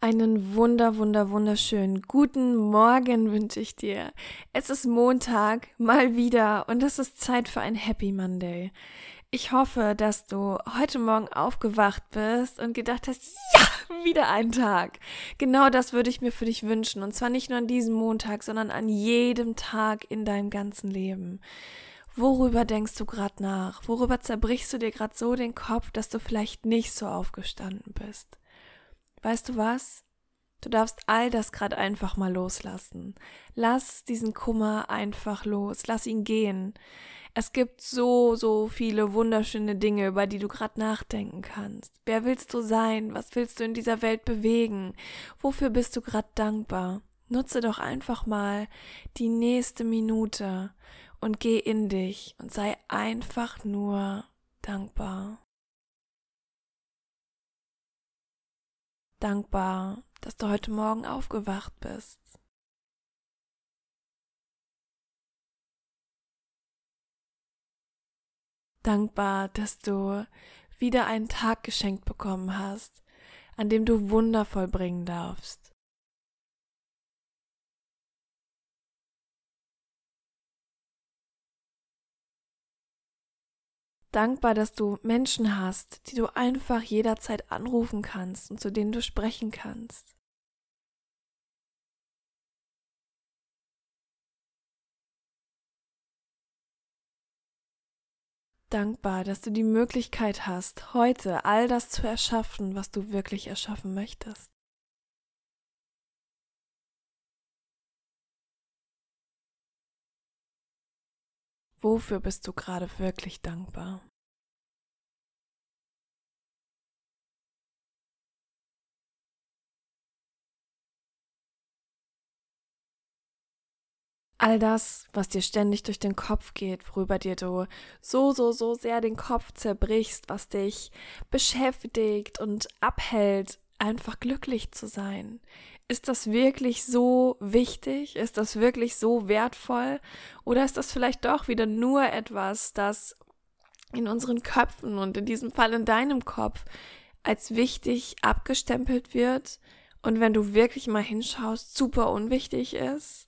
Einen wunder, wunder, wunderschönen guten Morgen wünsche ich dir. Es ist Montag, mal wieder, und es ist Zeit für ein Happy Monday. Ich hoffe, dass du heute Morgen aufgewacht bist und gedacht hast, ja, wieder ein Tag. Genau das würde ich mir für dich wünschen. Und zwar nicht nur an diesem Montag, sondern an jedem Tag in deinem ganzen Leben. Worüber denkst du gerade nach? Worüber zerbrichst du dir gerade so den Kopf, dass du vielleicht nicht so aufgestanden bist? Weißt du was? Du darfst all das gerade einfach mal loslassen. Lass diesen Kummer einfach los. Lass ihn gehen. Es gibt so, so viele wunderschöne Dinge, über die du gerade nachdenken kannst. Wer willst du sein? Was willst du in dieser Welt bewegen? Wofür bist du gerade dankbar? Nutze doch einfach mal die nächste Minute und geh in dich und sei einfach nur dankbar. Dankbar, dass du heute Morgen aufgewacht bist. Dankbar, dass du wieder einen Tag geschenkt bekommen hast, an dem du Wunder vollbringen darfst. Dankbar, dass du Menschen hast, die du einfach jederzeit anrufen kannst und zu denen du sprechen kannst. Dankbar, dass du die Möglichkeit hast, heute all das zu erschaffen, was du wirklich erschaffen möchtest. Wofür bist du gerade wirklich dankbar? All das, was dir ständig durch den Kopf geht, worüber dir du so, so, so sehr den Kopf zerbrichst, was dich beschäftigt und abhält, einfach glücklich zu sein. Ist das wirklich so wichtig? Ist das wirklich so wertvoll? Oder ist das vielleicht doch wieder nur etwas, das in unseren Köpfen und in diesem Fall in deinem Kopf als wichtig abgestempelt wird und wenn du wirklich mal hinschaust, super unwichtig ist?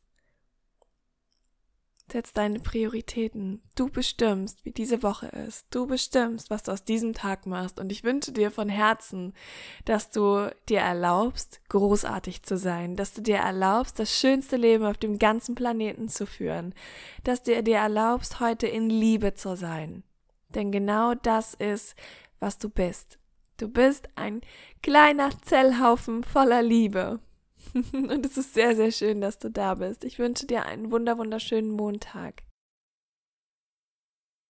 Setz deine Prioritäten. Du bestimmst, wie diese Woche ist. Du bestimmst, was du aus diesem Tag machst. Und ich wünsche dir von Herzen, dass du dir erlaubst, großartig zu sein, dass du dir erlaubst, das schönste Leben auf dem ganzen Planeten zu führen, dass du dir erlaubst, heute in Liebe zu sein. Denn genau das ist, was du bist. Du bist ein kleiner Zellhaufen voller Liebe. Und es ist sehr, sehr schön, dass du da bist. Ich wünsche dir einen wunder, wunderschönen Montag.